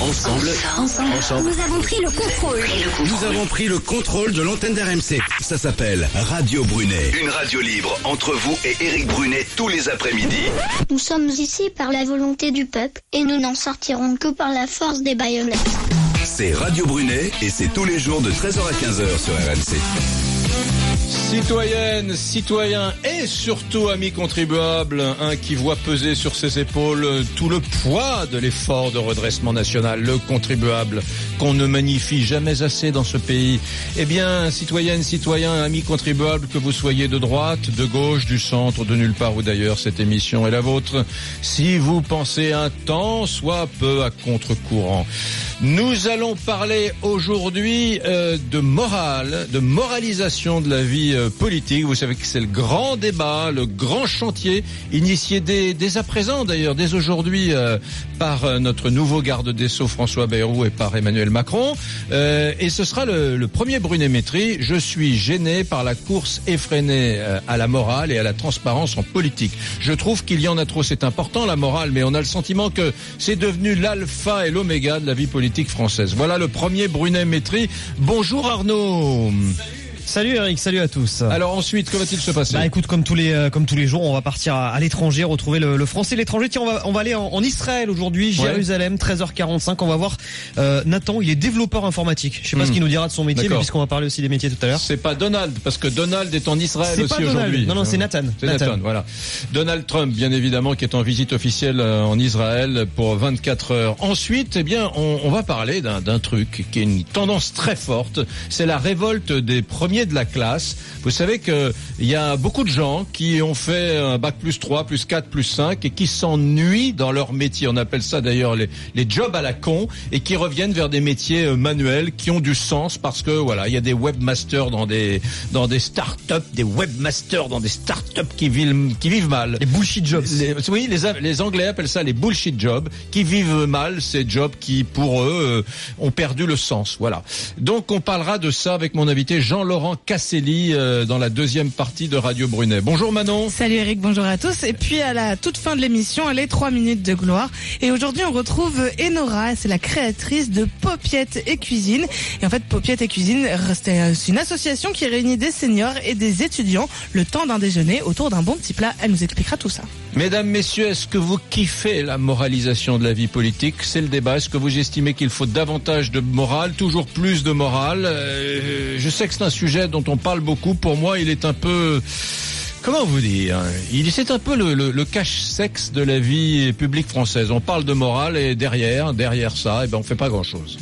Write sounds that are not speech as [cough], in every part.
Ensemble, Ensemble, Ensemble. nous avons pris le contrôle. nous avons pris le contrôle de l'antenne d'RMC. Ça s'appelle Radio Brunet. Une radio libre entre vous et Eric Brunet tous les après-midi. Nous sommes ici par la volonté du peuple et nous n'en sortirons que par la force des baïonnettes. C'est Radio Brunet et c'est tous les jours de 13h à 15h sur RMC. Citoyennes, citoyens et surtout amis contribuables, un qui voit peser sur ses épaules tout le poids de l'effort de redressement national, le contribuable, qu'on ne magnifie jamais assez dans ce pays. Eh bien, citoyennes, citoyens, amis contribuables, que vous soyez de droite, de gauche, du centre, de nulle part ou d'ailleurs, cette émission est la vôtre. Si vous pensez un temps, soit peu à contre-courant. Nous allons parler aujourd'hui euh, de morale, de moralisation de la vie euh, politique. Vous savez que c'est le grand débat, le grand chantier, initié dès, dès à présent d'ailleurs, dès aujourd'hui, euh, par euh, notre nouveau garde des Sceaux François Bayrou et par Emmanuel Macron. Euh, et ce sera le, le premier Brunet-Métrie. Je suis gêné par la course effrénée euh, à la morale et à la transparence en politique. Je trouve qu'il y en a trop. C'est important la morale, mais on a le sentiment que c'est devenu l'alpha et l'oméga de la vie politique française. Voilà le premier Brunet-Métrie. Bonjour Arnaud. Eric, salut à tous. Alors ensuite, que va-t-il se passer Bah écoute, comme tous les euh, comme tous les jours, on va partir à, à l'étranger, retrouver le, le français l'étranger. Tiens, on va on va aller en, en Israël aujourd'hui, Jérusalem, 13h45. On va voir euh, Nathan, il est développeur informatique. Je sais pas Hmm. ce qu'il nous dira de son métier, mais puisqu'on va parler aussi des métiers tout à l'heure. C'est pas Donald, parce que Donald est en Israël aussi aujourd'hui. Non, non, c'est Nathan. C'est Nathan. Nathan. voilà. Donald Trump, bien évidemment, qui est en visite officielle euh, en Israël pour 24 heures. Ensuite, eh bien, on, on va parler d'un truc qui est une tendance très forte. C'est la révolte des premiers de la classe. Vous savez que il y a beaucoup de gens qui ont fait un bac plus 3, plus 4, plus 5 et qui s'ennuient dans leur métier. On appelle ça d'ailleurs les, les jobs à la con et qui reviennent vers des métiers euh, manuels qui ont du sens parce que voilà, il y a des webmasters dans des dans des start-up, des webmasters dans des start-up qui vivent qui vivent mal. Les bullshit jobs. Les- oui, les, les Anglais appellent ça les bullshit jobs, qui vivent mal ces jobs qui, pour eux, euh, ont perdu le sens. Voilà. Donc, on parlera de ça avec mon invité Jean-Laurent Casselli euh, dans la deuxième partie de Radio Brunet. Bonjour Manon. Salut Eric, bonjour à tous. Et puis à la toute fin de l'émission, les trois minutes de gloire. Et aujourd'hui, on retrouve Enora, c'est la créatrice de Paupiette et Cuisine. Et en fait, Paupiette et Cuisine, c'est euh, c'est une association qui réunit des seniors et des étudiants le temps d'un déjeuner autour d'un bon petit plat. Elle nous expliquera tout ça. Mesdames, messieurs, est-ce que vous kiffez la moralisation de la vie politique? C'est le débat. Est-ce que vous estimez qu'il faut davantage de morale, toujours plus de morale? Euh, Je sais que c'est un sujet dont on parle beaucoup. Pour moi, il est un peu... Comment vous dire Il c'est un peu le cache-sexe de la vie publique française. On parle de morale et derrière, derrière ça, eh ben on fait pas grand-chose.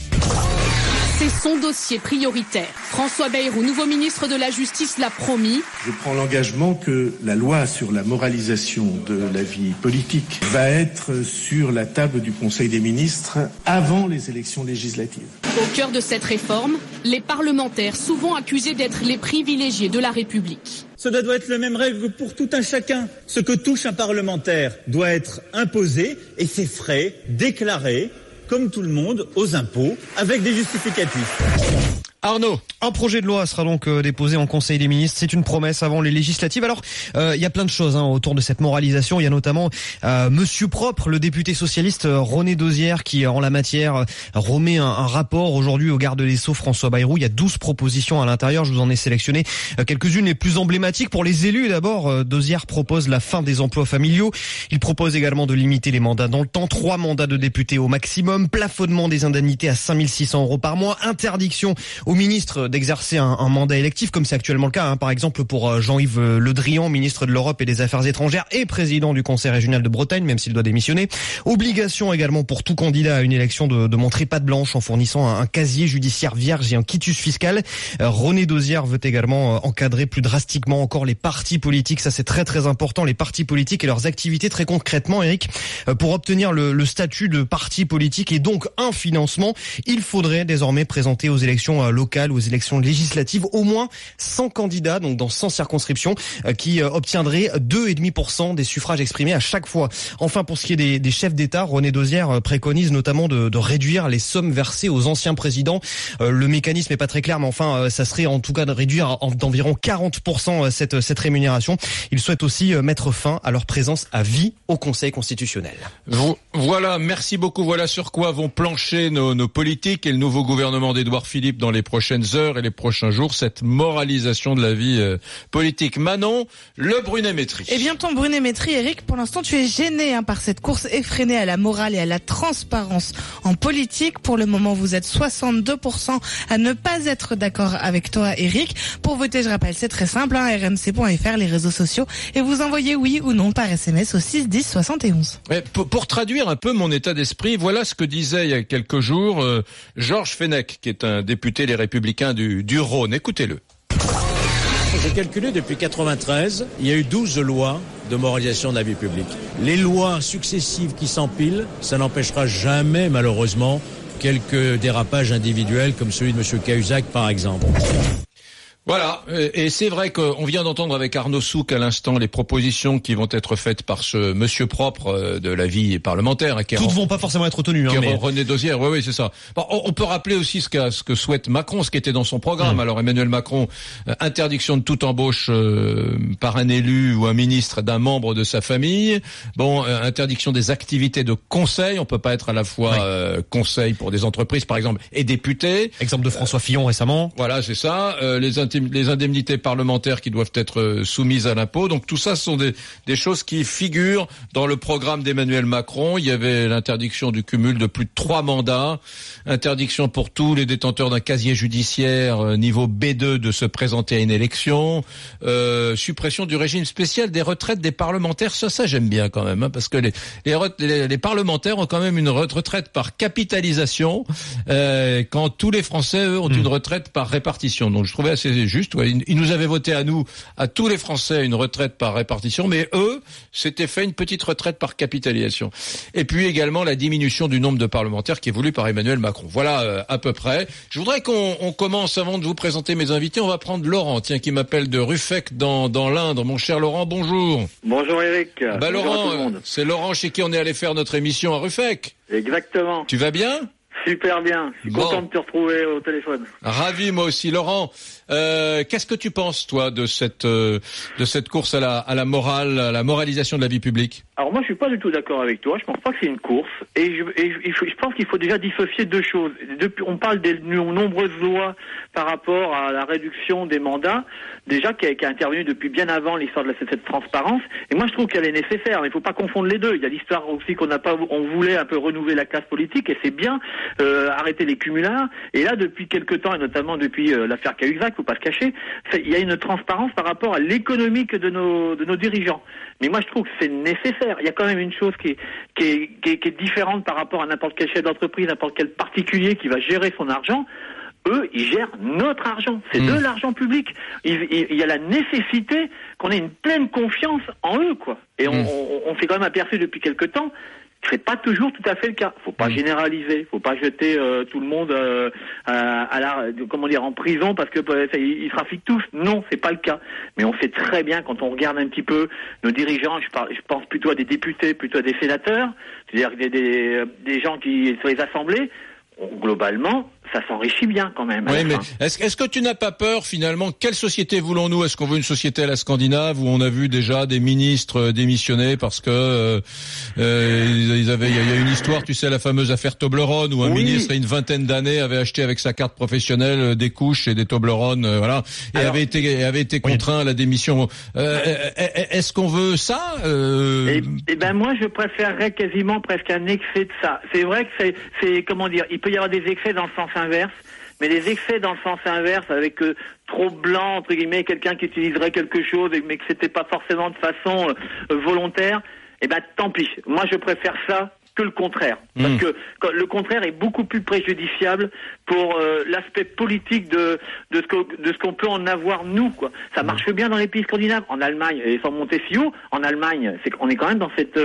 C'est son dossier prioritaire. François Bayrou, nouveau ministre de la Justice, l'a promis. Je prends l'engagement que la loi sur la moralisation de la vie politique va être sur la table du Conseil des ministres avant les élections législatives. Au cœur de cette réforme, les parlementaires, souvent accusés d'être les privilégiés de la République. Cela doit être le même rêve que pour tout un chacun. Ce que touche un parlementaire doit être imposé et ses frais déclarés, comme tout le monde, aux impôts, avec des justificatifs. Arnaud, Un projet de loi sera donc euh, déposé en Conseil des ministres. C'est une promesse avant les législatives. Alors, euh, il y a plein de choses hein, autour de cette moralisation. Il y a notamment euh, Monsieur Propre, le député socialiste René Dosière, qui en la matière remet un, rapport aujourd'hui au garde des Sceaux François Bayrou. Il y a 12 propositions à l'intérieur. Je vous en ai sélectionné quelques-unes les plus emblématiques pour les élus. D'abord, Dosière propose la fin des emplois familiaux. Il propose également de limiter les mandats dans le temps. Trois mandats de députés au maximum. Plafonnement des indemnités à 5600 euros par mois. Interdiction au ministre d'exercer un, un mandat électif, comme c'est actuellement le cas, hein, par exemple pour euh, Jean-Yves euh, Le Drian, ministre de l'Europe et des Affaires étrangères et président du Conseil régional de Bretagne, même s'il doit démissionner. Obligation également pour tout candidat à une élection de, de montrer patte blanche en fournissant un, casier judiciaire vierge et un quitus fiscal. Euh, René Dosière veut également euh, encadrer plus drastiquement encore les partis politiques. Ça, c'est très très important, les partis politiques et leurs activités très concrètement, Eric. Pour obtenir le, le statut de parti politique et donc un financement, il faudrait désormais présenter aux élections locales, aux élections législatives, au moins 100 candidats, donc dans 100 circonscriptions, qui obtiendraient 2,5% des suffrages exprimés à chaque fois. Enfin, pour ce qui est des, chefs d'État, René Dosière préconise notamment de, réduire les sommes versées aux anciens présidents. le mécanisme n'est pas très clair, mais enfin, ça serait en tout cas de réduire d'environ 40% cette, cette rémunération. Il souhaite aussi mettre fin à leur présence à vie au Conseil constitutionnel. Voilà, merci beaucoup. Voilà sur quoi vont plancher nos, nos politiques et le nouveau gouvernement d'Édouard Philippe dans les prochaines heures et les prochains jours, cette moralisation de la vie euh, politique. Manon, le Brunet-Métry. Eh bien, ton Brunet-Métry, Eric, pour l'instant, tu es gêné hein, par cette course effrénée à la morale et à la transparence en politique. Pour le moment, vous êtes 62% à ne pas être d'accord avec toi, Eric. Pour voter, je rappelle, c'est très simple, hein, rmc.fr, les réseaux sociaux, et vous envoyez oui ou non par SMS au 6 10 71. pour, pour, traduire un peu mon état d'esprit, voilà ce que disait il y a quelques jours euh, Georges Fenech, qui est un député Les Républicains du, du Rhône. Écoutez-le. J'ai calculé depuis 93, il y a eu 12 lois de moralisation de la vie publique. Les lois successives qui s'empilent, ça n'empêchera jamais, malheureusement, quelques dérapages individuels comme celui de M. Cahuzac, par exemple. Voilà, et c'est vrai qu'on vient d'entendre avec Arnaud Souk à l'instant les propositions qui vont être faites par ce monsieur propre euh, de la vie parlementaire. Qui Toutes vont pas forcément être tenues. Hein, René Dosière, oui, oui, c'est ça. Bon, on peut rappeler aussi ce, ce que souhaite Macron, ce qui était dans son programme. Hmm. Alors Emmanuel Macron, euh, interdiction de toute embauche euh, par un élu ou un ministre d'un membre de sa famille. Bon, interdiction des activités de conseil. On peut pas être à la fois conseil pour des entreprises, par exemple, et député. Exemple de François Fillon récemment. Voilà, c'est ça. les les indemnités parlementaires qui doivent être euh, soumises à l'impôt. Donc tout ça, ce sont des, des choses qui figurent dans le programme d'Emmanuel Macron. Il y avait l'interdiction du cumul de plus de trois mandats, interdiction pour tous les détenteurs d'un casier judiciaire euh, niveau B2 de se présenter à une élection, euh, suppression du régime spécial des retraites des parlementaires. Ça, ça j'aime bien quand même, hein, parce que les, les, les, parlementaires ont quand même une retraite par capitalisation, euh, quand tous les Français, eux, ont hmm. une retraite par répartition. Donc je trouvais assez juste. Ouais. Ils nous avaient voté à nous, à tous les Français, une retraite par répartition, mais eux, c'était fait une petite retraite par capitalisation. Et puis également la diminution du nombre de parlementaires qui est voulu par Emmanuel Macron. Voilà euh, à peu près. Je voudrais qu'on commence avant de vous présenter mes invités. On va prendre Laurent, tiens, qui m'appelle de Ruffec dans, dans l'Indre. Mon cher Laurent, bonjour. Bonjour Eric. Bah Laurent, c'est Laurent chez qui on est allé faire notre émission à Ruffec. Exactement. Tu vas bien? Super bien. Je suis content de te retrouver au téléphone. Ravi moi aussi, Laurent. Euh, Qu'est-ce que tu penses toi de cette euh, de cette course à la à la morale, à la moralisation de la vie publique? Alors moi, je suis pas du tout d'accord avec toi. Je pense pas que c'est une course. Et je, et je, je pense qu'il faut déjà dissocier deux choses. Depuis, on parle des nombreuses lois par rapport à la réduction des mandats, déjà qui a, qui intervenu depuis bien avant l'histoire de cette transparence. Et moi, je trouve qu'elle est nécessaire. Mais il faut pas confondre les deux. Il y a l'histoire aussi qu'on n'a pas, on voulait un peu renouveler la classe politique, et c'est bien euh, arrêter les cumulards. Et là, depuis quelques temps, et notamment depuis euh, l'affaire Cahuzac, faut pas se cacher, il y a une transparence par rapport à l'économique de nos, de nos dirigeants. Mais moi, je trouve que c'est nécessaire. Il y a quand même une chose qui est, qui est, qui est, qui est différente par rapport à n'importe quel chef d'entreprise, n'importe quel particulier qui va gérer son argent eux, ils gèrent notre argent. C'est de l'argent public. Il, il, y a la nécessité qu'on ait une pleine confiance en eux, quoi. Et on, on, on s'est quand même aperçu depuis quelque temps c'est pas toujours tout à fait le cas. Faut pas généraliser, faut pas jeter euh, tout le monde euh, à la, comment dire, en prison parce que euh, ils trafiquent tous. Non, c'est pas le cas. Mais on sait très bien quand on regarde un petit peu nos dirigeants. Je, parle, je pense plutôt à des députés, plutôt à des sénateurs, c'est-à-dire des, des, des gens qui sur les assemblées globalement, ça s'enrichit bien quand même. Oui, mais est-ce est que tu n'as pas peur finalement Quelle société voulons-nous? Est-ce qu'on veut une société à la Scandinave où on a vu déjà des ministres démissionner parce que euh, euh ils avaient, il y, a une histoire, tu sais, la fameuse affaire Toblerone où un ministre, il y a une vingtaine d'années, avait acheté avec sa carte professionnelle euh, des couches et des Toblerone, euh, voilà, et avait été avait été contraint à la démission. Est-ce qu'on veut ça eh, eh, ben moi, je préférerais quasiment presque un excès de ça. C'est vrai que c'est comment dire, il peut y avoir des excès dans le sens inverse, mais des excès dans le sens inverse avec euh, trop blanc entre guillemets, quelqu'un qui utiliserait quelque chose mais que c'était pas forcément de façon euh, volontaire, eh ben tant pis. Moi je préfère ça que le contraire. Parce hmm. que le contraire est beaucoup plus préjudiciable pour euh, l'aspect politique de, de ce qu'on peut en avoir nous. Quoi. Ça hmm. marche bien dans les pays scandinaves. En Allemagne, et sans monter si haut, en Allemagne, c'est qu'on est quand même dans cette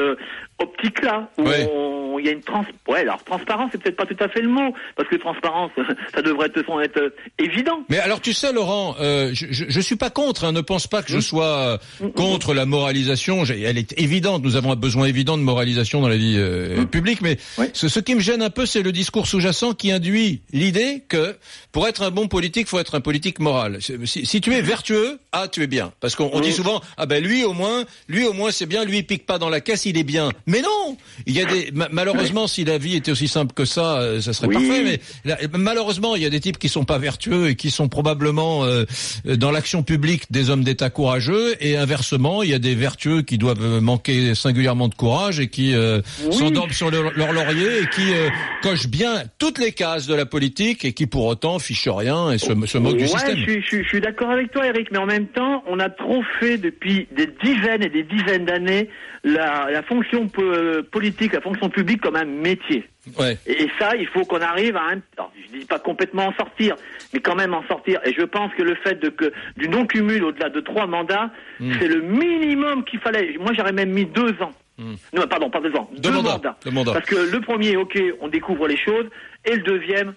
optique-là où on il y a une trans, ouais, alors transparence, c'est peut-être pas tout à fait le mot, parce que transparence, [laughs] ça devrait être, être euh, évident. Mais alors, tu sais, Laurent, euh, je, je, je suis pas contre. Hein, ne pense pas que je sois euh, contre la moralisation. Elle est évidente. Nous avons un besoin évident de moralisation dans la vie euh, publique. Mais ce, ce qui me gêne un peu, c'est le discours sous-jacent qui induit l'idée que pour être un bon politique, faut être un politique moral. Si, si tu es vertueux, ah, tu es bien. Parce qu'on on dit souvent, ah ben lui au moins, lui au moins c'est bien. Lui il pique pas dans la caisse, il est bien. Mais non, il y a des ma- malheureusement si la vie était aussi simple que ça, euh, ça serait Oui. parfait. Mais là, malheureusement, il y a des types qui sont pas vertueux et qui sont probablement euh, dans l'action publique des hommes d'État courageux, et inversement, il y a des vertueux qui doivent manquer singulièrement de courage et qui euh, Oui. s'endorment sur leur, leur laurier et qui euh, cochent bien toutes les cases de la politique et qui pour autant fichent rien et se, se moquent du ouais, système. Je, suis- je, suis- je suis d'accord avec toi, Eric, mais en même temps, on a trop fait depuis des dizaines et des dizaines d'années la, la fonction po- politique, la fonction publique comme un métier. Ouais. Et ça, il faut qu'on arrive à un, alors, je dis pas complètement en sortir, mais quand même en sortir. Et je pense que le fait de que du non cumul au-delà de trois mandats, Hmm. c'est le minimum qu'il fallait. Moi, j'aurais même mis deux ans. Non, pardon, pas deux ans, Deux mandats. Deux mandats. Parce que le premier, ok, on découvre les choses, et le deuxième,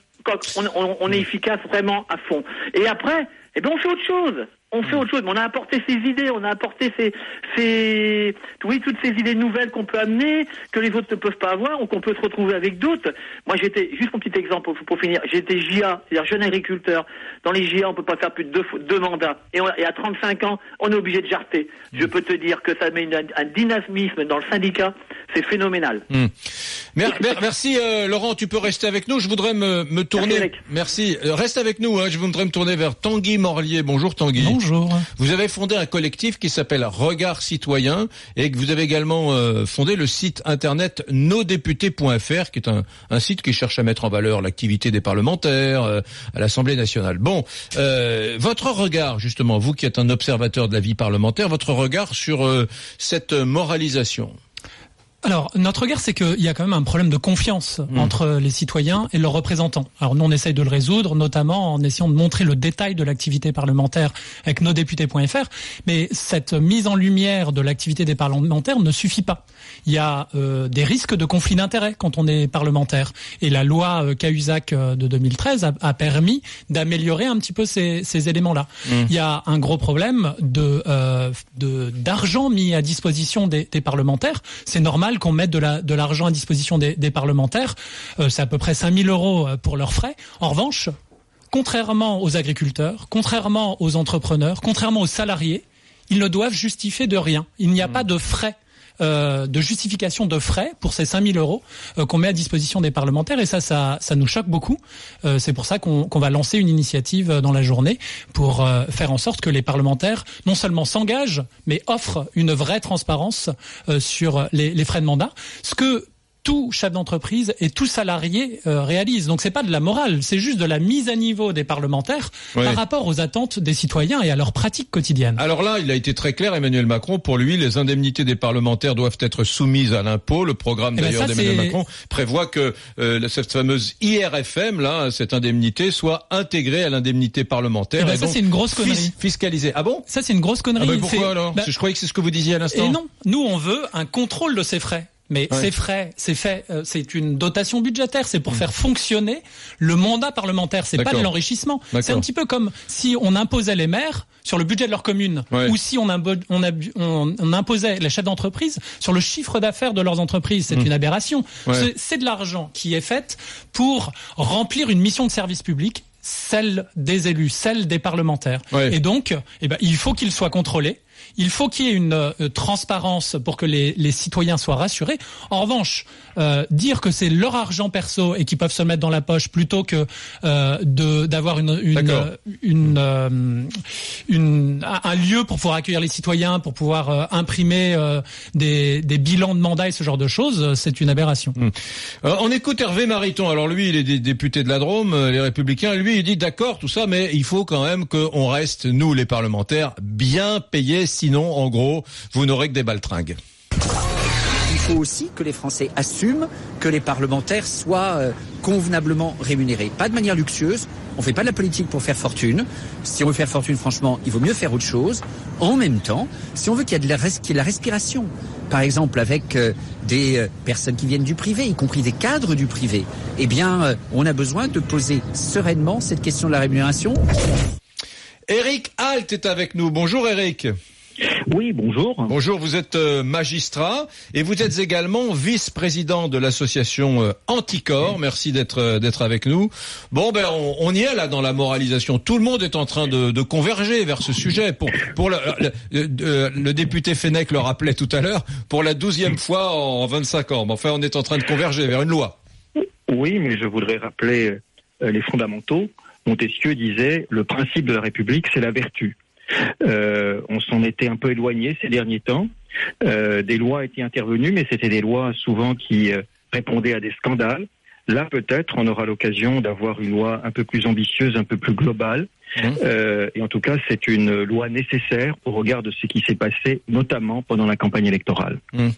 on, on- on est efficace vraiment à fond. Et après, eh ben, on fait autre chose. On fait autre chose, mais on a apporté ces idées, on a apporté ces, ces, oui, toutes ces idées nouvelles qu'on peut amener, que les autres ne peuvent pas avoir, ou qu'on peut se retrouver avec d'autres. Moi, j'étais, juste un petit exemple pour, pour finir, j'étais JA, c'est-à-dire jeune agriculteur. Dans les JA, on peut pas faire plus de deux, mandats. Et, on- et à 35 ans, on est obligé de jarter. Je peux te dire que ça met une- un dynamisme dans le syndicat, c'est phénoménal. Mer- mer- merci euh, Laurent, tu peux rester avec nous. Je voudrais me, me tourner. Merci. Euh, reste avec nous. Hein. Je voudrais me tourner vers Tanguy Morlier. Bonjour Tanguy. Bonjour. Vous avez fondé un collectif qui s'appelle Regard Citoyen et que vous avez également euh, fondé le site internet nosdéputés.fr qui est un, site qui cherche à mettre en valeur l'activité des parlementaires euh, à l'Assemblée nationale. Bon, euh, votre regard justement, vous qui êtes un observateur de la vie parlementaire, votre regard sur cette moralisation. Alors, notre regard, c'est qu'il y a quand même un problème de confiance entre les citoyens et leurs représentants. Alors, nous, on essaye de le résoudre, notamment en essayant de montrer le détail de l'activité parlementaire avec nosdéputés.fr. Mais cette mise en lumière de l'activité des parlementaires ne suffit pas. Il y a euh, des risques de conflit d'intérêts quand on est parlementaire. Et la loi euh, Cahuzac euh, de 2013 a, a permis d'améliorer un petit peu ces, ces éléments-là. Il y a un gros problème de euh, de- d'argent mis à disposition des, des parlementaires. C'est normal qu'on mette de la de l'argent à disposition des, des parlementaires. Euh, c'est à peu près 5000 euros pour leurs frais. En revanche, contrairement aux agriculteurs, contrairement aux entrepreneurs, contrairement aux salariés, ils ne doivent justifier de rien. Il n'y a pas de frais. Euh, de justification de frais pour ces 5000 euros euh, qu'on met à disposition des parlementaires et ça, ça, ça nous choque beaucoup. Euh, c'est pour ça qu'on va lancer une initiative euh, dans la journée pour euh, faire en sorte que les parlementaires non seulement s'engagent, mais offrent une vraie transparence euh, sur les, les frais de mandat. Ce que tout chef d'entreprise et tout salarié euh, réalise. Donc c'est pas de la morale, c'est juste de la mise à niveau des parlementaires Ouais. par rapport aux attentes des citoyens et à leurs pratiques quotidiennes. Alors là, il a été très clair, Emmanuel Macron. Pour lui, les indemnités des parlementaires doivent être soumises à l'impôt. Le programme Eh ben d'ailleurs d'Emmanuel Macron prévoit que euh, cette fameuse IRFM, là, cette indemnité, soit intégrée à l'indemnité parlementaire. Eh ben et ça c'est une grosse fis- connerie. Fiscalisée. Ah bon? Ça c'est une grosse connerie. Ah ben pourquoi alors? bah, Je croyais que c'est ce que vous disiez à l'instant. Et non, nous on veut un contrôle de ces frais. Mais Ouais. ces frais, c'est fait, euh, c'est une dotation budgétaire, c'est pour Hmm. faire fonctionner le mandat parlementaire. C'est pas de l'enrichissement. C'est un petit peu comme si on imposait les maires sur le budget de leur commune, Ouais. ou si on, imposait les chefs d'entreprise sur le chiffre d'affaires de leurs entreprises. C'est Hmm. une aberration. Ouais. C'est- C'est de l'argent qui est fait pour remplir une mission de service public celle des élus, celle des parlementaires. Et donc, eh ben, il faut qu'il soit contrôlé. Il faut qu'il y ait une euh, transparence pour que les, les citoyens soient rassurés. En revanche, euh, dire que c'est leur argent perso et qu'ils peuvent se le mettre dans la poche plutôt que euh, de d'avoir une une, D'accord. une, une- un lieu pour pouvoir accueillir les citoyens, pour pouvoir imprimer des, des bilans de mandat et ce genre de choses, c'est une aberration. Euh, on écoute Hervé Mariton. Alors lui, il est dé- député de la Drôme, les Républicains. Lui, il dit d'accord, tout ça, mais il faut quand même qu'on reste, nous, les parlementaires, bien payés. Sinon, en gros, vous n'aurez que des baltringues. Il faut aussi que les Français assument que les parlementaires soient euh, convenablement rémunérés. Pas de manière luxueuse. On fait pas de la politique pour faire fortune. Si on veut faire fortune, franchement, il vaut mieux faire autre chose. En même temps, si on veut qu'il y ait de la, res- qu'il y ait de la respiration, par exemple avec euh, des euh, personnes qui viennent du privé, y compris des cadres du privé, eh bien, on a besoin de poser sereinement cette question de la rémunération. Eric Halt est avec nous. Bonjour Eric. Oui, bonjour. Bonjour, vous êtes euh, magistrat et vous êtes également vice-président de l'association euh, Anticor. Merci d'être euh, d'être avec nous. Bon, ben on, on y est là dans la moralisation. Tout le monde est en train de, de converger vers ce sujet. Pour pour le, le, le- le député Fenech le rappelait tout à l'heure, pour la douzième fois en 25 ans. Mais enfin, on est en train de converger vers une loi. Oui, mais je voudrais rappeler les fondamentaux. Montesquieu disait le principe de la République, c'est la vertu. Euh, on s'en était un peu éloigné ces derniers temps. Euh, des lois étaient intervenues, mais c'était des lois souvent qui euh, répondaient à des scandales. Là, peut-être, on aura l'occasion d'avoir une loi un peu plus ambitieuse, un peu plus globale. Euh, et en tout cas, c'est une loi nécessaire au regard de ce qui s'est passé, notamment pendant la campagne électorale. Hmm.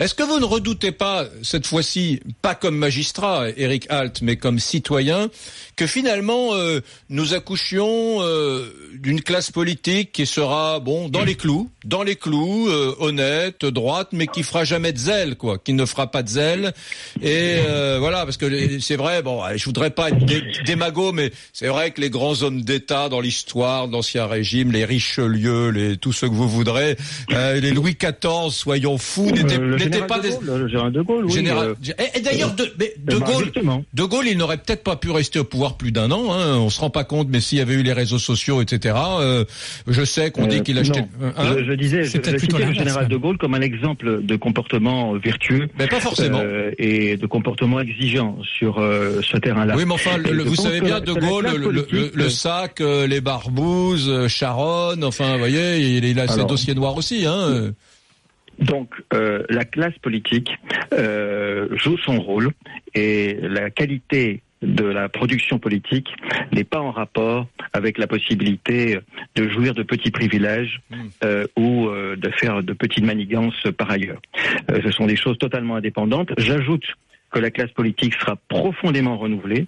Est-ce que vous ne redoutez pas, cette fois-ci, pas comme magistrat, Eric Halt, mais comme citoyen, que finalement euh, nous accouchions euh, d'une classe politique qui sera, bon, dans les clous, dans les clous, honnête, droite, mais qui fera jamais de zèle, quoi, qui ne fera pas de zèle. Et voilà, parce que c'est vrai, bon, je voudrais pas être dé- démago, mais c'est vrai que les grands hommes d'État dans l'histoire l'Ancien Régime, les Richelieu, les tous ceux que vous voudrez, euh, les Louis XIV, soyons fous, n'étaient Euh, n'étaient pas de des Gaulle, le général de Gaulle, oui, Général- euh, Et, et d'ailleurs, de, mais de Gaulle, de Gaulle, il n'aurait peut-être pas pu rester au pouvoir plus d'un an. Hein, on se rend pas compte, mais s'il y avait eu les réseaux sociaux, etc. euh, je sais qu'on dit qu'il achetait. non. Hein je, je disais, je, je citais le général de Gaulle comme un exemple de comportement vertueux. Mais pas forcément. euh, et de comportement exigeant sur ce terrain-là. Oui, mais enfin, le- vous savez bien, De Gaulle, le, le- politique, le sac, euh, les barbouzes, euh, Charonne, enfin, vous voyez, il, il a ses dossiers noirs aussi. Hein. Donc, euh, la classe politique euh, joue son rôle et la qualité de la production politique n'est pas en rapport avec la possibilité de jouir de petits privilèges euh, ou euh, de faire de petites manigances par ailleurs. Euh, ce sont des choses totalement indépendantes. J'ajoute que la classe politique sera profondément renouvelée,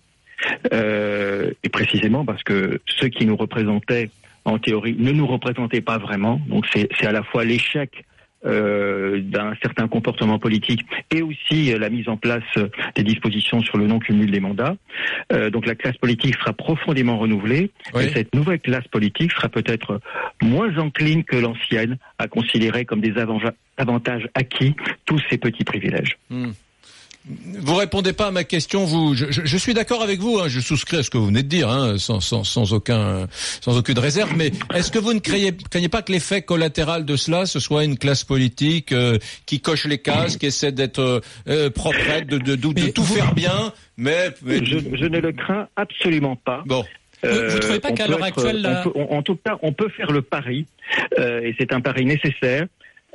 euh, et précisément parce que ceux qui nous représentaient en théorie ne nous représentaient pas vraiment. Donc c'est à la fois l'échec euh, d'un certain comportement politique et aussi euh, la mise en place euh, des dispositions sur le non-cumul des mandats. Donc la classe politique sera profondément renouvelée et cette nouvelle classe politique sera peut-être moins encline que l'ancienne à considérer comme des avantages acquis tous ces petits privilèges. Hmm. Vous répondez pas à ma question. Vous, je, je- je suis d'accord avec vous. hein, je souscris à ce que vous venez de dire, hein, sans, sans, sans aucun, sans aucune réserve. Mais est-ce que vous ne craignez, craignez pas que l'effet collatéral de cela, ce soit une classe politique euh, qui coche les cases, qui essaie d'être euh, euh, proprette, de, de, de, de tout faire bien, mais, mais- Je, je ne le crains absolument pas. Bon. Euh, Vous- vous trouvez pas qu'à l'heure actuelle, on la- peut- on- en tout cas, on peut faire le pari, euh, et c'est un pari nécessaire,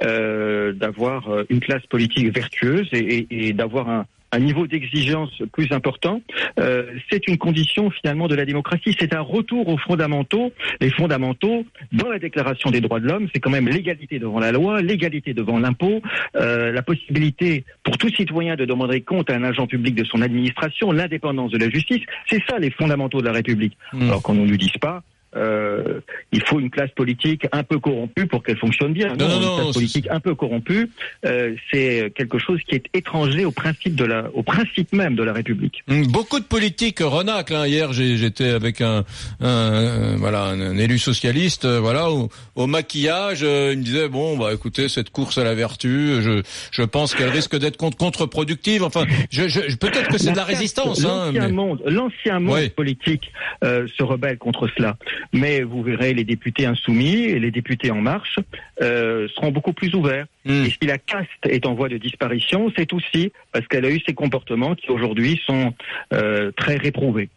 euh, d'avoir euh, une classe politique vertueuse et, et- et d'avoir un, un niveau d'exigence plus important. Euh, c'est une condition finalement de la démocratie. C'est un retour aux fondamentaux. Les fondamentaux, dans la Déclaration des droits de l'homme, c'est quand même l'égalité devant la loi, l'égalité devant l'impôt, euh, la possibilité pour tout citoyen de demander compte à un agent public de son administration, l'indépendance de la justice. C'est ça les fondamentaux de la République. Alors qu'on ne nous dise pas. Euh, il faut une classe politique un peu corrompue pour qu'elle fonctionne bien. Non, non, une non, classe politique un peu corrompue, euh, c'est quelque chose qui est étranger au principe de la, au principe même de la République. Hum, Beaucoup de politiques renaclent. Hein. Hier, j'étais avec un, un, un- voilà un, élu socialiste. euh, voilà, au, au maquillage, euh, il me disait bon, bah écoutez, cette course à la vertu, je, je pense qu'elle risque d'être contre- contre-productive. Enfin, je, je, peut-être que c'est de la résistance. Hein, L'ancien mais- monde, l'ancien monde Oui. politique euh, se rebelle contre cela. Mais vous verrez, les députés insoumis et les députés en marche euh, seront beaucoup plus ouverts. Hmm. Et si la caste est en voie de disparition, c'est aussi parce qu'elle a eu ces comportements qui aujourd'hui sont euh, très réprouvés.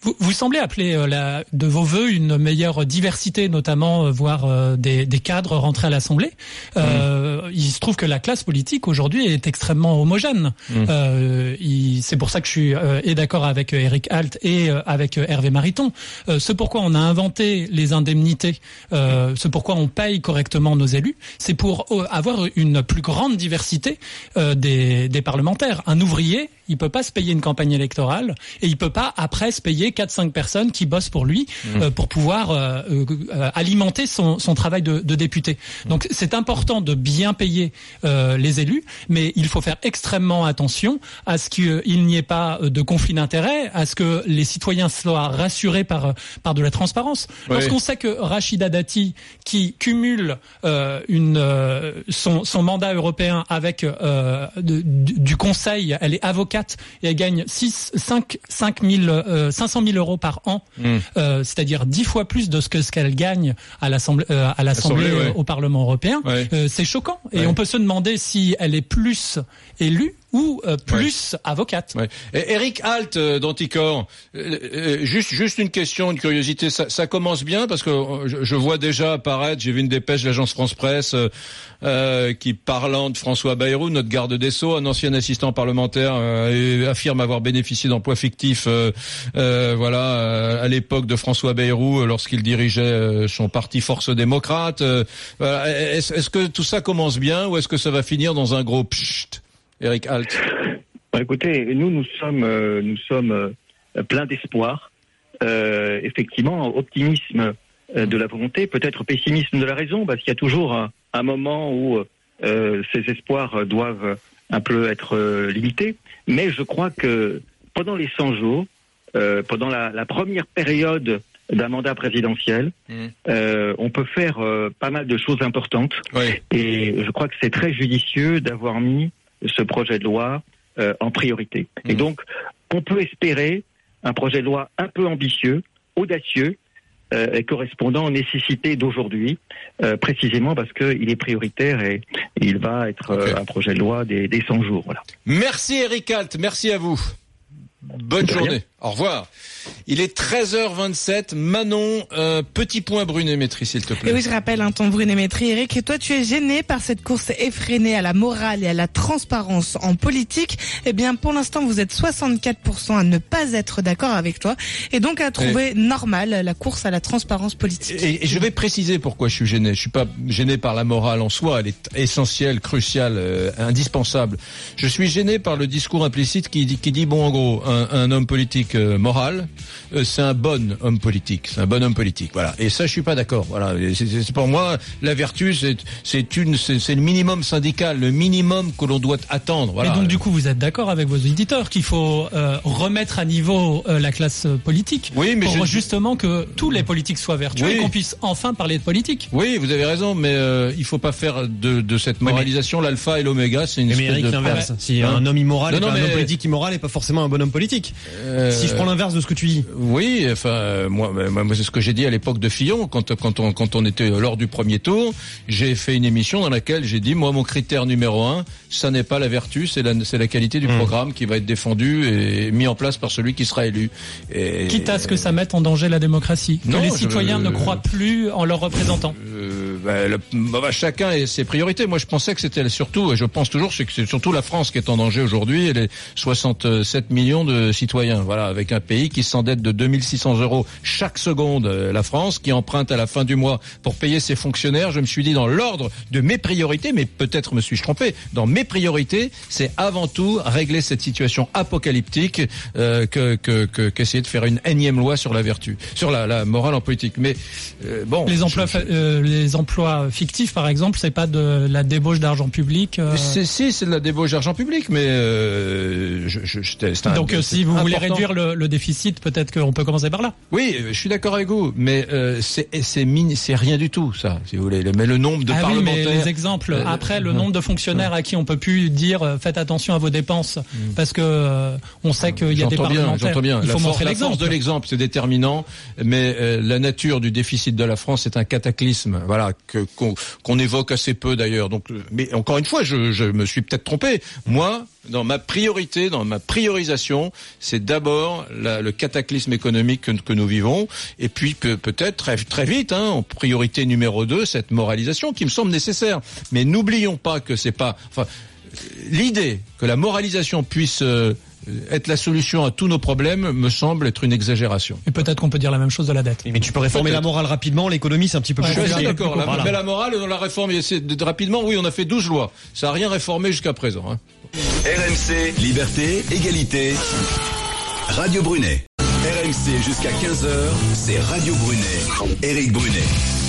Vous, vous, semblez appeler euh, la, de vos voeux une meilleure diversité, notamment euh, voir euh, des, des, cadres rentrer à l'Assemblée. Euh, Il se trouve que la classe politique aujourd'hui est extrêmement homogène. Mmh. C'est pour ça que je suis et d'accord avec Eric Alt et avec Hervé Mariton. ce pourquoi on a inventé les indemnités, ce pourquoi on paye correctement nos élus, c'est pour avoir une plus grande diversité des, des parlementaires. Un ouvrier, il peut pas se payer une campagne électorale et il peut pas après se payer 4-5 personnes qui bossent pour lui mmh. euh, pour pouvoir euh, euh, alimenter son, son, travail de, de député. Mmh. Donc c'est important de bien payer les élus, mais il faut faire extrêmement attention à ce qu'il n'y ait pas de conflit d'intérêts, à ce que les citoyens soient rassurés par par de la transparence. Oui. Lorsqu'on sait que Rachida Dati, qui cumule une son, son mandat européen avec de, du Conseil, elle est avocate et elle gagne 6 5 5 000 euh, 500 000 euros par an, mmh. euh, c'est-à-dire dix fois plus de ce que ce qu'elle gagne à l'Assemblée, euh, à l'Assemblée ouais. au Parlement européen. Ouais. Euh, c'est choquant. Et ouais. on peut se demander si elle est plus élue ou euh, plus ouais. avocate. Ouais. Eric Alt euh, d'Anticor, euh, juste juste une question, une curiosité, ça, ça commence bien parce que je, je vois déjà apparaître, j'ai vu une dépêche de l'agence France Presse qui parlant de François Bayrou, notre garde des sceaux, un ancien assistant parlementaire, affirme avoir bénéficié d'emplois fictifs, voilà, à l'époque de François Bayrou lorsqu'il dirigeait son parti Force démocrate. Est-ce est que tout ça commence bien ou est-ce que ça va finir dans un gros pchit? Eric Alt bah, Écoutez, nous, nous sommes, euh, nous sommes euh, pleins d'espoir. Euh, effectivement, optimisme de la volonté, peut-être pessimisme de la raison, parce qu'il y a toujours un, un moment où ces espoirs doivent un peu être limités. Mais je crois que pendant les 100 jours, pendant la, la, première période d'un mandat présidentiel, mmh. on peut faire pas mal de choses importantes. Oui. Et je crois que c'est très judicieux d'avoir mis ce projet de loi euh, en priorité. Mmh. Et donc, on peut espérer un projet de loi un peu ambitieux, audacieux, euh, et correspondant aux nécessités d'aujourd'hui, euh, précisément parce qu'il est prioritaire et, il va être okay. un projet de loi des, des 100 jours. Voilà. Merci Eric Alt, merci à vous. Bonne journée. Au revoir. Il est 13h27. Manon, euh, petit point Brunet-Métry, s'il te plaît. Et oui, je rappelle un hein, ton Brunet-Métry, Eric. Et toi, tu es gêné par cette course effrénée à la morale et à la transparence en politique. Eh bien, pour l'instant, vous êtes 64% à ne pas être d'accord avec toi. Et donc à trouver et... normal la course à la transparence politique. Et, et, je vais préciser pourquoi je suis gêné. Je suis pas gêné par la morale en soi. Elle est essentielle, cruciale, euh, indispensable. Je suis gêné par le discours implicite qui dit, qui dit bon, en gros, un, un homme politique euh, moral, euh, c'est un bon homme politique. C'est un bon homme politique. Voilà. Et ça, je suis pas d'accord. Voilà. C'est pour moi la vertu, c'est une, c'est le minimum syndical, le minimum que l'on doit attendre. Voilà. Et donc du coup, vous êtes d'accord avec vos auditeurs qu'il faut euh, remettre à niveau euh, la classe politique oui, mais pour je... justement que tous les politiques soient vertueux oui. et qu'on puisse enfin parler de politique. Oui, vous avez raison, mais euh, il faut pas faire de, de cette moralisation oui, l'alpha et l'oméga. C'est une mais espèce de l'inverse. Ah, si hein un homme immoral, non, non, mais... un homme politique immoral, n'est pas forcément un bon homme politique. Si je prends l'inverse de ce que tu dis. Oui, enfin, moi, c'est ce que j'ai dit à l'époque de Fillon, quand, quand, on, quand on était lors du premier tour. J'ai fait une émission dans laquelle j'ai dit, moi, mon critère numéro un, ça n'est pas la vertu, c'est la, la qualité du mmh. programme qui va être défendu et mis en place par celui qui sera élu. Et... Quitte à ce que ça mette en danger la démocratie, non, que les citoyens je... ne croient plus en leurs représentants. Euh, bah, le, bah, chacun a ses priorités. Moi, je pensais que c'était surtout, et je pense toujours, que c'est surtout la France qui est en danger aujourd'hui, et les 67 millions de citoyens. Voilà, avec un pays qui s'endette de 2600 euros chaque seconde, euh, la France, qui emprunte à la fin du mois pour payer ses fonctionnaires. Je me suis dit, dans l'ordre de mes priorités, mais peut-être me suis-je trompé, dans mes priorités, c'est avant tout régler cette situation apocalyptique euh, que, que, que, qu'essayer de faire une énième loi sur la vertu, sur la, la morale en politique. Mais euh, bon, les emplois, je, je... les emplois fictifs, par exemple, c'est pas de la débauche d'argent public. Euh... C'est si, c'est de la débauche d'argent public, mais euh, je, je, un, donc si vous important. voulez réduire le, le déficit, peut-être qu'on peut commencer par là. Oui, je suis d'accord avec vous, mais euh, c'est c'est rien du tout ça, si vous voulez. Mais le nombre de ah parlementaires. Oui, mais les exemples. Euh, Après, le nombre de fonctionnaires à qui on peut plus dire euh, faites attention à vos dépenses mm. parce que euh, on sait qu'il y a des parlementaires. J'entends bien. Il faut la montrer l'exemple. de l'exemple, c'est déterminant, mais la nature du déficit de la France est un cataclysme. Voilà, que- qu'on qu'on évoque assez peu d'ailleurs. Donc, euh, mais encore une fois, je, je me suis peut-être trompé. Moi, dans ma priorité, dans ma priorisation, c'est d'abord la- le cataclysme économique que, que nous vivons, et puis peut- peut-être très, très vite, hein, en priorité numéro 2, cette moralisation qui me semble nécessaire. Mais n'oublions pas que c'est pas, enfin, l'idée que la moralisation puisse euh, être la solution à tous nos problèmes me semble être une exagération. Et peut-être qu'on peut dire la même chose de la dette. Mais tu peux réformer la morale rapidement, l'économie c'est un petit peu Je plus suis compliqué. d'accord. La, Voilà. mais la morale, dans la réforme, rapidement, oui, on a fait 12 lois. Ça n'a rien réformé jusqu'à présent. hein. RMC, liberté, égalité. Radio Brunet. RMC jusqu'à 15h, c'est Radio Brunet. Éric Brunet.